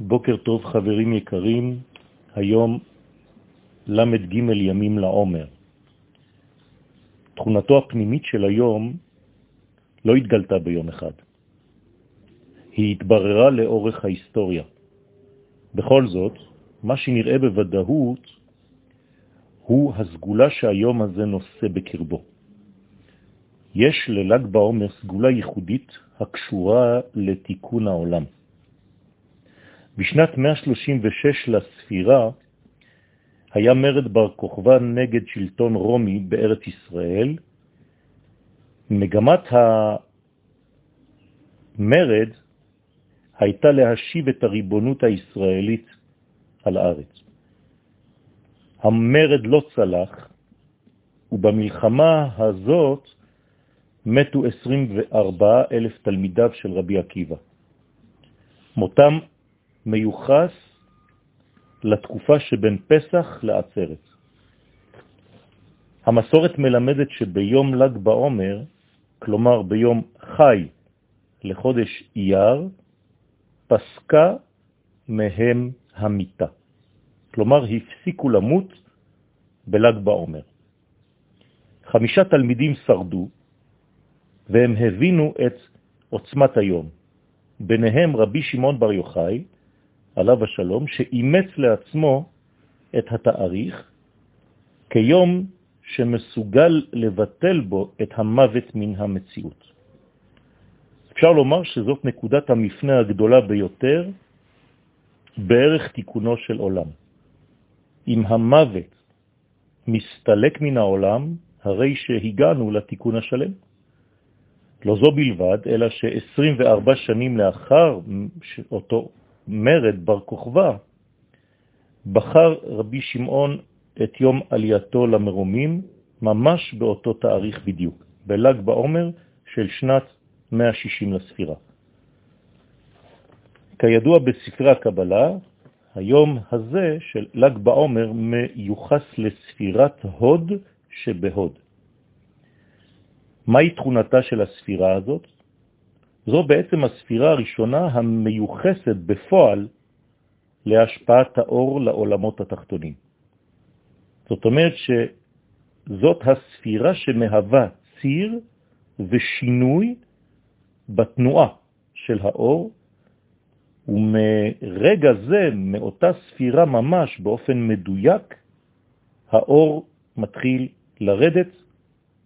בוקר טוב חברים יקרים, היום למד ג' ימים לעומר. תכונתו הפנימית של היום לא התגלתה ביום אחד. היא התבררה לאורך ההיסטוריה. בכל זאת, מה שנראה בוודאות הוא הסגולה שהיום הזה נושא בקרבו. יש לל"ג בעומר סגולה ייחודית הקשורה לתיקון העולם. בשנת 136 לספירה היה מרד בר כוכבא נגד שלטון רומי בארץ ישראל. מגמת המרד הייתה להשיב את הריבונות הישראלית על הארץ. המרד לא צלח, ובמלחמה הזאת מתו 24 אלף תלמידיו של רבי עקיבא. מותם מיוחס לתקופה שבין פסח לעצרת. המסורת מלמדת שביום ל"ג בעומר, כלומר ביום חי לחודש אייר, פסקה מהם המיטה. כלומר, הפסיקו למות בל"ג בעומר. חמישה תלמידים שרדו, והם הבינו את עוצמת היום. ביניהם רבי שמעון בר יוחאי, עליו השלום, שאימץ לעצמו את התאריך כיום שמסוגל לבטל בו את המוות מן המציאות. אפשר לומר שזאת נקודת המפנה הגדולה ביותר בערך תיקונו של עולם. אם המוות מסתלק מן העולם, הרי שהגענו לתיקון השלם. לא זו בלבד, אלא ש-24 שנים לאחר אותו מרד בר כוכבא, בחר רבי שמעון את יום עלייתו למרומים ממש באותו תאריך בדיוק, בל"ג בעומר של שנת 160 לספירה. כידוע בספרי הקבלה, היום הזה של ל"ג בעומר מיוחס לספירת הוד שבהוד. מהי תכונתה של הספירה הזאת? זו בעצם הספירה הראשונה המיוחסת בפועל להשפעת האור לעולמות התחתונים. זאת אומרת שזאת הספירה שמהווה ציר ושינוי בתנועה של האור, ומרגע זה, מאותה ספירה ממש באופן מדויק, האור מתחיל לרדת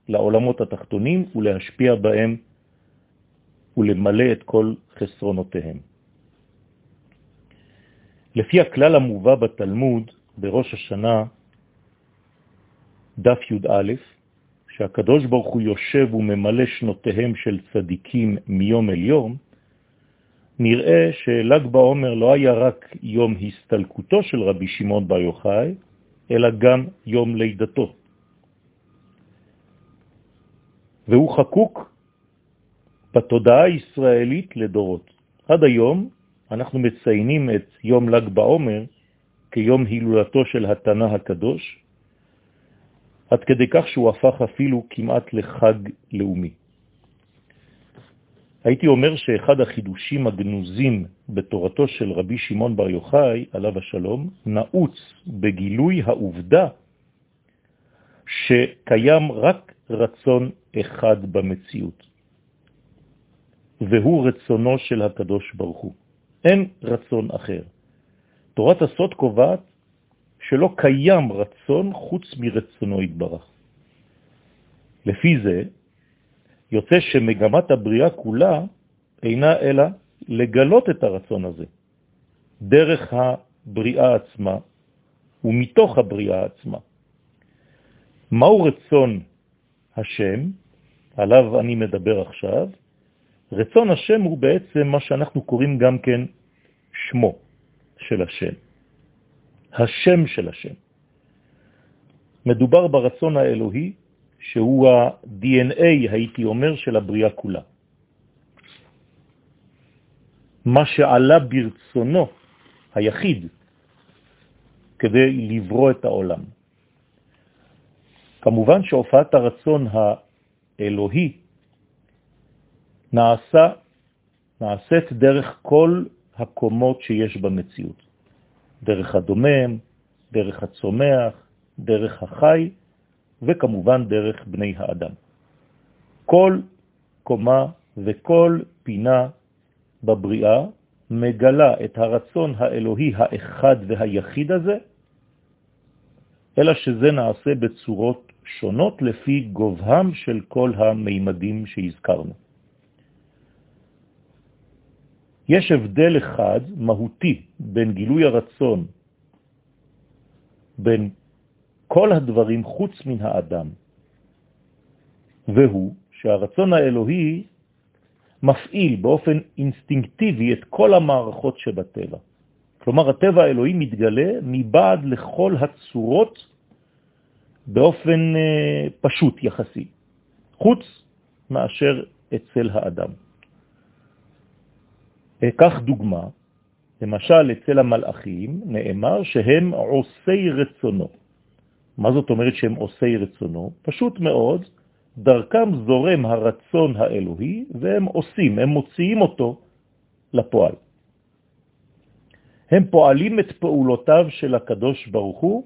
לעולמות התחתונים ולהשפיע בהם ולמלא את כל חסרונותיהם. לפי הכלל המובא בתלמוד בראש השנה, דף י"א, שהקדוש ברוך הוא יושב וממלא שנותיהם של צדיקים מיום אל יום, נראה של"ג בעומר לא היה רק יום הסתלקותו של רבי שמעון בר יוחאי, אלא גם יום לידתו. והוא חקוק בתודעה הישראלית לדורות. עד היום אנחנו מציינים את יום ל"ג בעומר כיום הילולתו של התנא הקדוש, עד כדי כך שהוא הפך אפילו כמעט לחג לאומי. הייתי אומר שאחד החידושים הגנוזים בתורתו של רבי שמעון בר יוחאי, עליו השלום, נעוץ בגילוי העובדה שקיים רק רצון אחד במציאות, והוא רצונו של הקדוש ברוך הוא. אין רצון אחר. תורת הסוד קובעת שלא קיים רצון חוץ מרצונו יתברך. לפי זה, יוצא שמגמת הבריאה כולה אינה אלא לגלות את הרצון הזה, דרך הבריאה עצמה ומתוך הבריאה עצמה. מהו רצון השם, עליו אני מדבר עכשיו? רצון השם הוא בעצם מה שאנחנו קוראים גם כן שמו של השם, השם של השם. מדובר ברצון האלוהי שהוא ה-DNA, הייתי אומר, של הבריאה כולה. מה שעלה ברצונו היחיד כדי לברוא את העולם. כמובן שהופעת הרצון האלוהי נעשה, נעשית דרך כל הקומות שיש במציאות. דרך הדומם, דרך הצומח, דרך החי, וכמובן דרך בני האדם. כל קומה וכל פינה בבריאה מגלה את הרצון האלוהי האחד והיחיד הזה, אלא שזה נעשה בצורות שונות לפי גובהם של כל המימדים שהזכרנו. יש הבדל אחד מהותי בין גילוי הרצון בין כל הדברים חוץ מן האדם, והוא שהרצון האלוהי מפעיל באופן אינסטינקטיבי את כל המערכות שבטבע. כלומר, הטבע האלוהי מתגלה מבעד לכל הצורות באופן אה, פשוט יחסי, חוץ מאשר אצל האדם. אקח דוגמה, למשל אצל המלאכים נאמר שהם עושי רצונו. מה זאת אומרת שהם עושי רצונו? פשוט מאוד, דרכם זורם הרצון האלוהי והם עושים, הם מוציאים אותו לפועל. הם פועלים את פעולותיו של הקדוש ברוך הוא,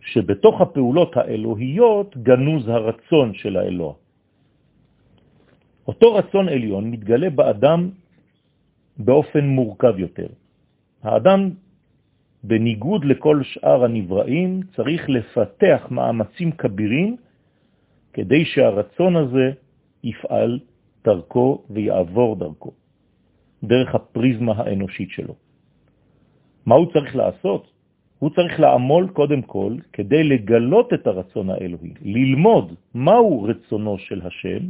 שבתוך הפעולות האלוהיות גנוז הרצון של האלוה. אותו רצון עליון מתגלה באדם באופן מורכב יותר. האדם, בניגוד לכל שאר הנבראים, צריך לפתח מאמצים כבירים כדי שהרצון הזה יפעל דרכו ויעבור דרכו, דרך הפריזמה האנושית שלו. מה הוא צריך לעשות? הוא צריך לעמול קודם כל כדי לגלות את הרצון האלוהי, ללמוד מהו רצונו של השם,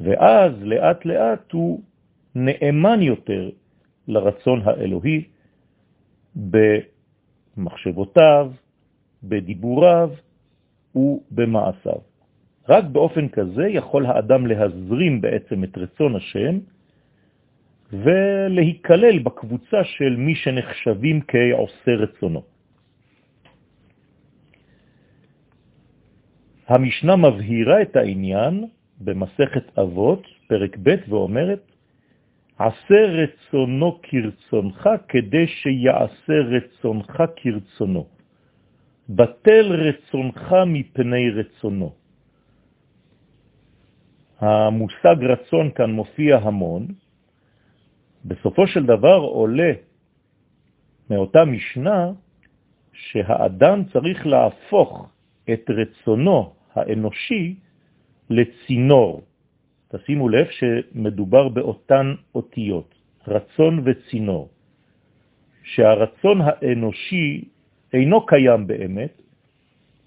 ואז לאט לאט הוא נאמן יותר לרצון האלוהי במחשבותיו, בדיבוריו ובמעשיו. רק באופן כזה יכול האדם להזרים בעצם את רצון השם ולהיכלל בקבוצה של מי שנחשבים כעושה רצונו. המשנה מבהירה את העניין במסכת אבות, פרק ב', ואומרת, עשה רצונו כרצונך כדי שיעשה רצונך כרצונו. בטל רצונך מפני רצונו. המושג רצון כאן מופיע המון, בסופו של דבר עולה מאותה משנה שהאדם צריך להפוך את רצונו האנושי לצינור. תשימו לב שמדובר באותן אותיות, רצון וצינור, שהרצון האנושי אינו קיים באמת,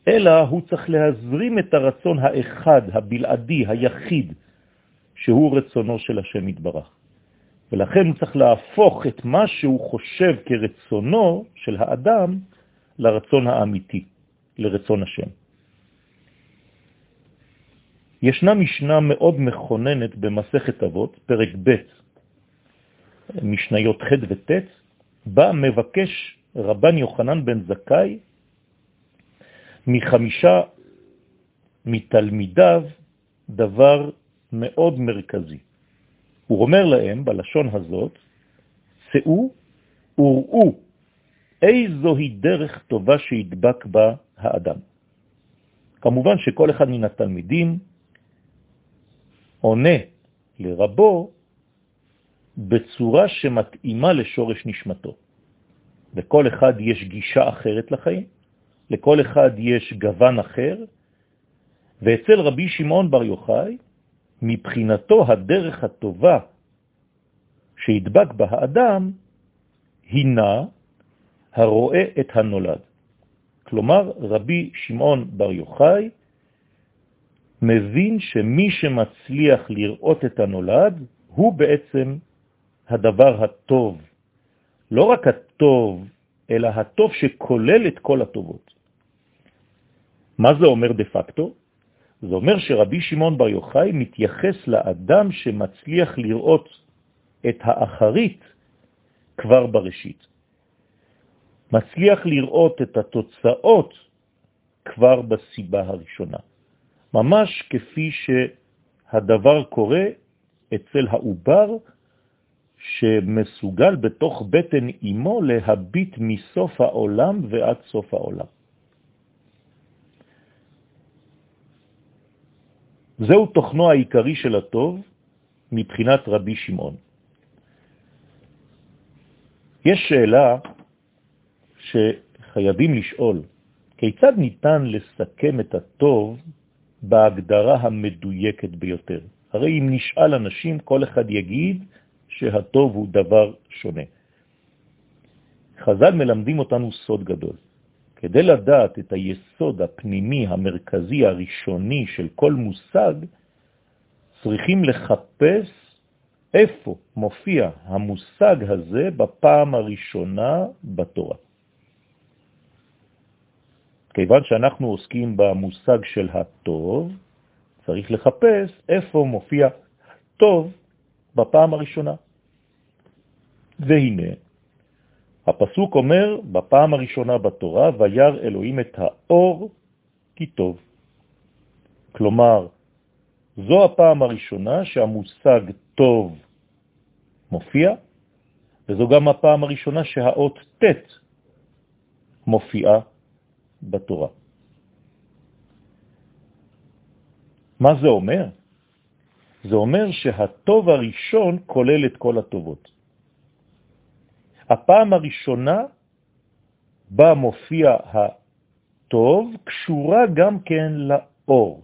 אלא הוא צריך להזרים את הרצון האחד, הבלעדי, היחיד, שהוא רצונו של השם יתברך. ולכן הוא צריך להפוך את מה שהוא חושב כרצונו של האדם לרצון האמיתי, לרצון השם. ישנה משנה מאוד מכוננת במסכת אבות, פרק ב', משניות ח' וט', בה מבקש רבן יוחנן בן זכאי מחמישה מתלמידיו דבר מאוד מרכזי. הוא אומר להם בלשון הזאת, צאו וראו איזוהי דרך טובה שידבק בה האדם. כמובן שכל אחד מן התלמידים עונה לרבו בצורה שמתאימה לשורש נשמתו. לכל אחד יש גישה אחרת לחיים, לכל אחד יש גוון אחר, ואצל רבי שמעון בר יוחאי, מבחינתו הדרך הטובה שהדבק בה האדם, הינה הרואה את הנולד. כלומר, רבי שמעון בר יוחאי מבין שמי שמצליח לראות את הנולד הוא בעצם הדבר הטוב. לא רק הטוב, אלא הטוב שכולל את כל הטובות. מה זה אומר דה פקטו? זה אומר שרבי שמעון בר יוחאי מתייחס לאדם שמצליח לראות את האחרית כבר בראשית. מצליח לראות את התוצאות כבר בסיבה הראשונה. ממש כפי שהדבר קורה אצל העובר שמסוגל בתוך בטן אימו להביט מסוף העולם ועד סוף העולם. זהו תוכנו העיקרי של הטוב מבחינת רבי שמעון. יש שאלה שחייבים לשאול, כיצד ניתן לסכם את הטוב בהגדרה המדויקת ביותר? הרי אם נשאל אנשים, כל אחד יגיד שהטוב הוא דבר שונה. חז"ל מלמדים אותנו סוד גדול. כדי לדעת את היסוד הפנימי המרכזי הראשוני של כל מושג, צריכים לחפש איפה מופיע המושג הזה בפעם הראשונה בתורה. כיוון שאנחנו עוסקים במושג של הטוב, צריך לחפש איפה מופיע טוב בפעם הראשונה. והנה, הפסוק אומר בפעם הראשונה בתורה, וירא אלוהים את האור כי טוב. כלומר, זו הפעם הראשונה שהמושג טוב מופיע, וזו גם הפעם הראשונה שהאות ט' מופיעה בתורה. מה זה אומר? זה אומר שהטוב הראשון כולל את כל הטובות. הפעם הראשונה בה מופיע הטוב קשורה גם כן לאור.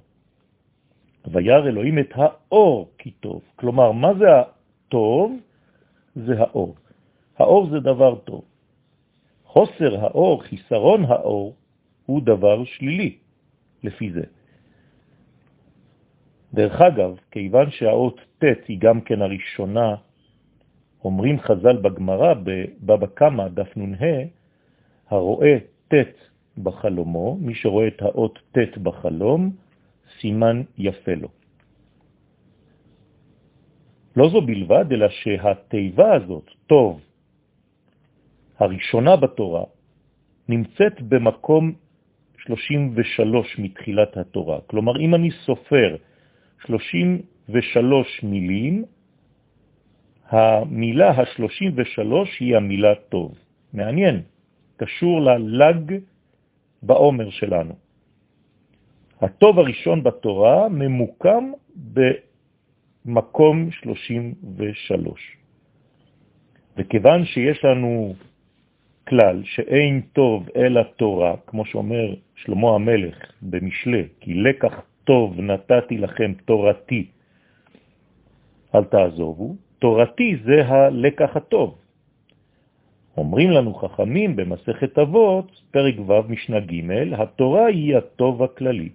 וירא אלוהים את האור כי טוב. כלומר, מה זה הטוב? זה האור. האור זה דבר טוב. חוסר האור, חיסרון האור, הוא דבר שלילי, לפי זה. דרך אגב, כיוון שהאות ט' היא גם כן הראשונה, אומרים חז"ל בגמרא, בבבא קמא, דף נ"ה, הרואה ט' בחלומו, מי שרואה את האות ט' בחלום, סימן יפה לו. לא זו בלבד, אלא שהתיבה הזאת, טוב, הראשונה בתורה, נמצאת במקום 33 מתחילת התורה. כלומר, אם אני סופר 33 מילים, המילה ה-33 היא המילה טוב. מעניין, קשור ללג בעומר שלנו. הטוב הראשון בתורה ממוקם במקום 33. וכיוון שיש לנו כלל שאין טוב אלא תורה, כמו שאומר שלמה המלך במשלה, כי לקח טוב נתתי לכם תורתי, אל תעזובו, תורתי זה הלקח הטוב. אומרים לנו חכמים במסכת אבות, פרק ו' משנה ג', התורה היא הטוב הכללי.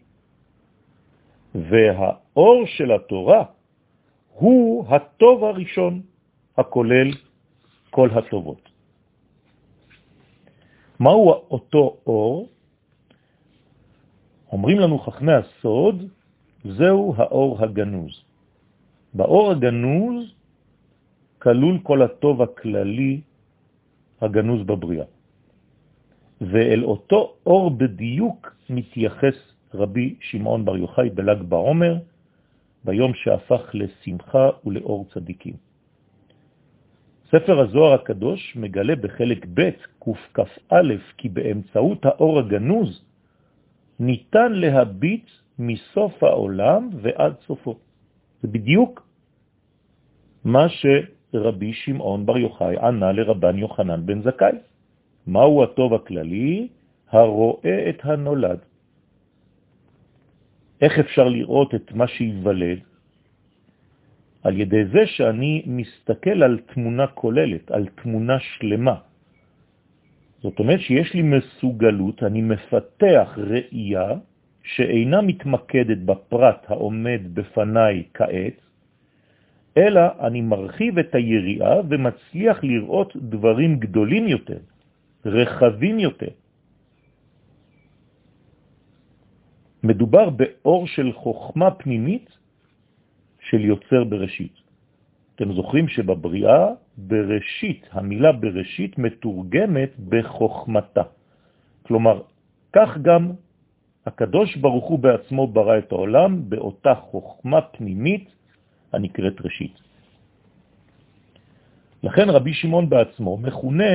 והאור של התורה הוא הטוב הראשון, הכולל כל הטובות. מהו אותו אור? אומרים לנו חכמי הסוד, זהו האור הגנוז. באור הגנוז כלול כל הטוב הכללי הגנוז בבריאה. ואל אותו אור בדיוק מתייחס רבי שמעון בר יוחאי בל"ג בעומר, ביום שהפך לשמחה ולאור צדיקים. ספר הזוהר הקדוש מגלה בחלק ב' קכ"א כי באמצעות האור הגנוז ניתן להביט מסוף העולם ועד סופו. זה בדיוק מה שרבי שמעון בר יוחאי ענה לרבן יוחנן בן זכאי. מהו הטוב הכללי? הרואה את הנולד. איך אפשר לראות את מה שיוולד? על ידי זה שאני מסתכל על תמונה כוללת, על תמונה שלמה. זאת אומרת שיש לי מסוגלות, אני מפתח ראייה שאינה מתמקדת בפרט העומד בפניי כעת, אלא אני מרחיב את היריעה ומצליח לראות דברים גדולים יותר, רחבים יותר. מדובר באור של חוכמה פנימית של יוצר בראשית. אתם זוכרים שבבריאה בראשית, המילה בראשית מתורגמת בחוכמתה. כלומר, כך גם הקדוש ברוך הוא בעצמו ברא את העולם באותה חוכמה פנימית הנקראת ראשית. לכן רבי שמעון בעצמו מכונה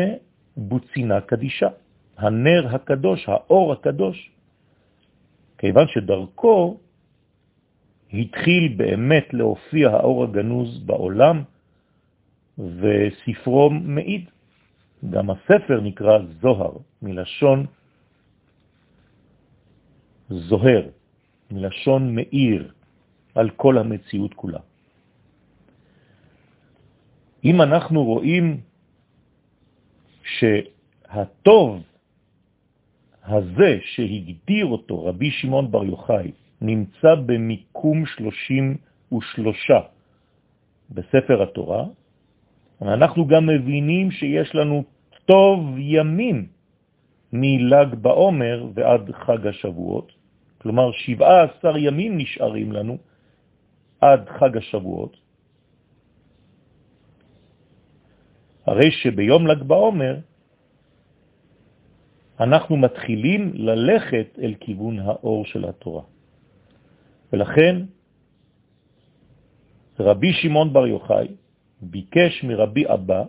בוצינה קדישה, הנר הקדוש, האור הקדוש, כיוון שדרכו התחיל באמת להופיע האור הגנוז בעולם, וספרו מעיד. גם הספר נקרא זוהר, מלשון זוהר, מלשון מאיר על כל המציאות כולה. אם אנחנו רואים שהטוב הזה שהגדיר אותו רבי שמעון בר יוחאי נמצא במיקום 33 בספר התורה, אנחנו גם מבינים שיש לנו טוב ימים מל"ג בעומר ועד חג השבועות, כלומר 17 ימים נשארים לנו עד חג השבועות, הרי שביום ל"ג בעומר אנחנו מתחילים ללכת אל כיוון האור של התורה. ולכן רבי שמעון בר יוחאי ביקש מרבי אבא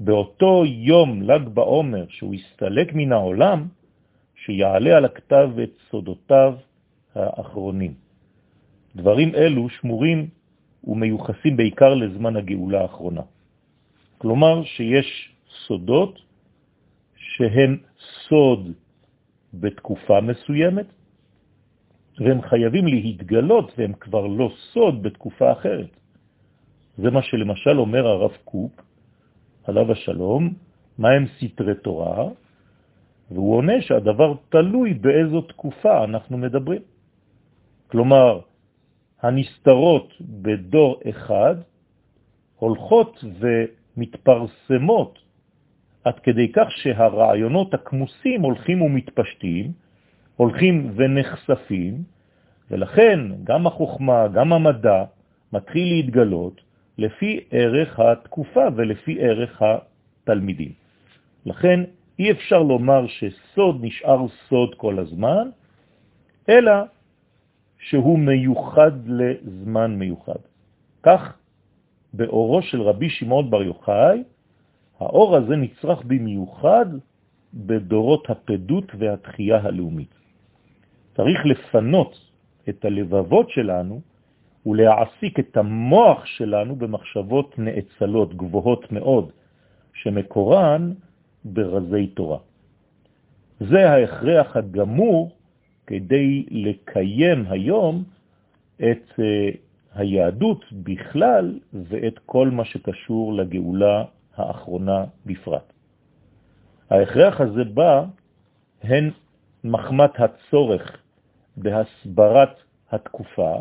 באותו יום ל"ג בעומר שהוא הסתלק מן העולם, שיעלה על הכתב את סודותיו האחרונים. דברים אלו שמורים ומיוחסים בעיקר לזמן הגאולה האחרונה. כלומר שיש סודות שהם סוד בתקופה מסוימת, והם חייבים להתגלות והם כבר לא סוד בתקופה אחרת. זה מה שלמשל אומר הרב קוק, עליו השלום, מה הם סתרי תורה, והוא עונה שהדבר תלוי באיזו תקופה אנחנו מדברים. כלומר, הנסתרות בדור אחד הולכות ומתפרסמות עד כדי כך שהרעיונות הכמוסים הולכים ומתפשטים, הולכים ונחשפים, ולכן גם החוכמה, גם המדע, מתחיל להתגלות לפי ערך התקופה ולפי ערך התלמידים. לכן אי אפשר לומר שסוד נשאר סוד כל הזמן, אלא שהוא מיוחד לזמן מיוחד. כך באורו של רבי שמעון בר יוחאי, האור הזה נצרך במיוחד בדורות הפדות והתחייה הלאומית. צריך לפנות את הלבבות שלנו ולהעסיק את המוח שלנו במחשבות נאצלות, גבוהות מאוד, שמקורן ברזי תורה. זה ההכרח הגמור כדי לקיים היום את אה, היהדות בכלל ואת כל מה שקשור לגאולה האחרונה בפרט. ההכרח הזה בא הן מחמת הצורך בהסברת התקופה,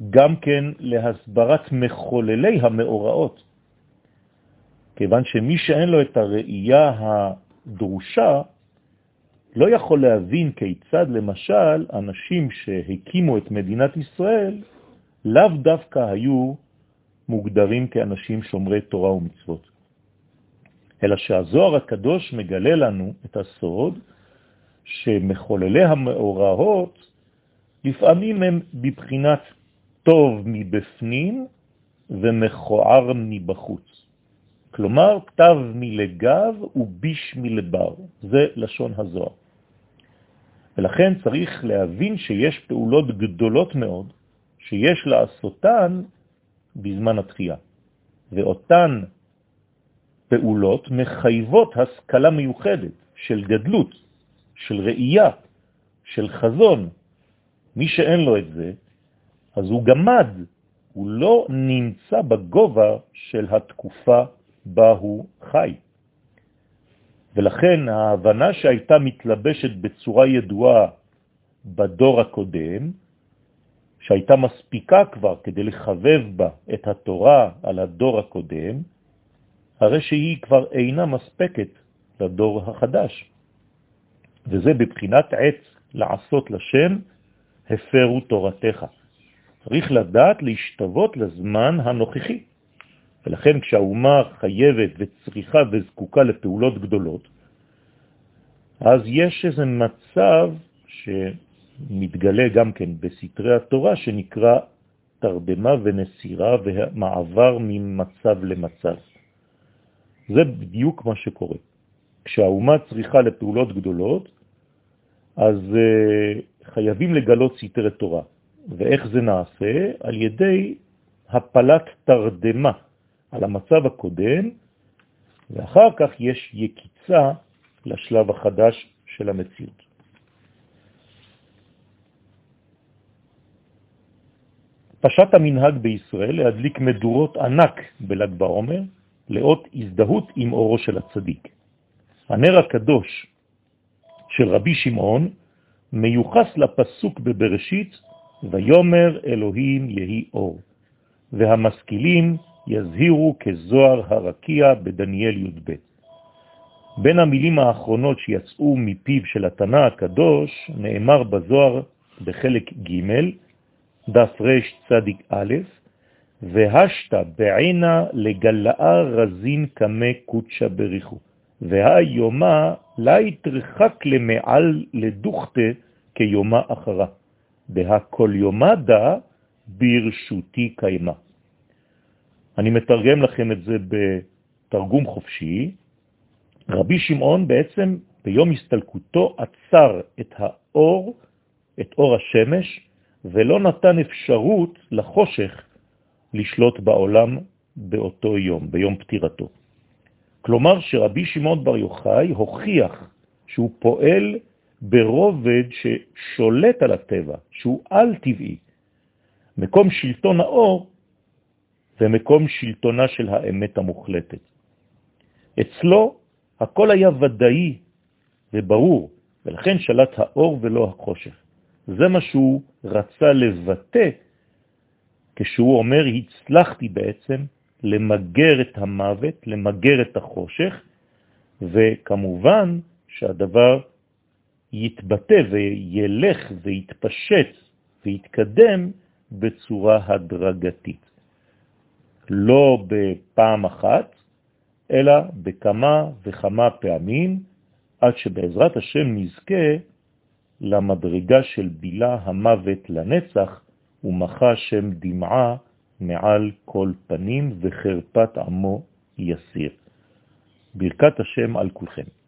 וגם כן להסברת מחוללי המאורעות, כיוון שמי שאין לו את הראייה הדרושה, לא יכול להבין כיצד למשל אנשים שהקימו את מדינת ישראל לאו דווקא היו מוגדרים כאנשים שומרי תורה ומצוות. אלא שהזוהר הקדוש מגלה לנו את הסוד שמחוללי המאורעות לפעמים הם בבחינת טוב מבפנים ומכוער מבחוץ. כלומר, כתב מלגב וביש מלבר, זה לשון הזוהר. ולכן צריך להבין שיש פעולות גדולות מאוד שיש לעשותן בזמן התחייה, ואותן פעולות מחייבות השכלה מיוחדת של גדלות, של ראייה, של חזון. מי שאין לו את זה, אז הוא גמד, הוא לא נמצא בגובה של התקופה בה הוא חי. ולכן ההבנה שהייתה מתלבשת בצורה ידועה בדור הקודם, שהייתה מספיקה כבר כדי לחבב בה את התורה על הדור הקודם, הרי שהיא כבר אינה מספקת לדור החדש. וזה בבחינת עץ לעשות לשם, הפרו תורתך. צריך לדעת להשתוות לזמן הנוכחי. ולכן כשהאומה חייבת וצריכה וזקוקה לפעולות גדולות, אז יש איזה מצב שמתגלה גם כן בסתרי התורה שנקרא תרדמה ונסירה ומעבר ממצב למצב. זה בדיוק מה שקורה. כשהאומה צריכה לפעולות גדולות, אז uh, חייבים לגלות סתרי תורה. ואיך זה נעשה? על ידי הפלת תרדמה על המצב הקודם, ואחר כך יש יקיצה לשלב החדש של המציאות. פשט המנהג בישראל להדליק מדורות ענק בל"ג בעומר, לאות הזדהות עם אורו של הצדיק. הנר הקדוש של רבי שמעון מיוחס לפסוק בבראשית, ויומר אלוהים יהי אור, והמשכילים יזהירו כזוהר הרקיע בדניאל י"ב. בין המילים האחרונות שיצאו מפיו של התנא הקדוש נאמר בזוהר בחלק ג' דף רש צדיק א', והשת בעינה לגלאה רזין כמה קודשה בריחו, והיומה לה יתרחק למעל לדוכתה כיומה אחרה, והכל יומדה ברשותי קיימה. אני מתרגם לכם את זה בתרגום חופשי. רבי שמעון בעצם ביום הסתלקותו עצר את האור, את אור השמש, ולא נתן אפשרות לחושך לשלוט בעולם באותו יום, ביום פטירתו. כלומר שרבי שמעון בר יוחאי הוכיח שהוא פועל ברובד ששולט על הטבע, שהוא על-טבעי. מקום שלטון האור ומקום שלטונה של האמת המוחלטת. אצלו הכל היה ודאי וברור, ולכן שלט האור ולא החושך. זה מה שהוא רצה לבטא כשהוא אומר, הצלחתי בעצם למגר את המוות, למגר את החושך, וכמובן שהדבר יתבטא וילך ויתפשט ויתקדם בצורה הדרגתית. לא בפעם אחת, אלא בכמה וכמה פעמים, עד שבעזרת השם נזכה למדרגה של בילה המוות לנצח, ומחה שם דמעה מעל כל פנים וחרפת עמו יסיר. ברכת השם על כולכם.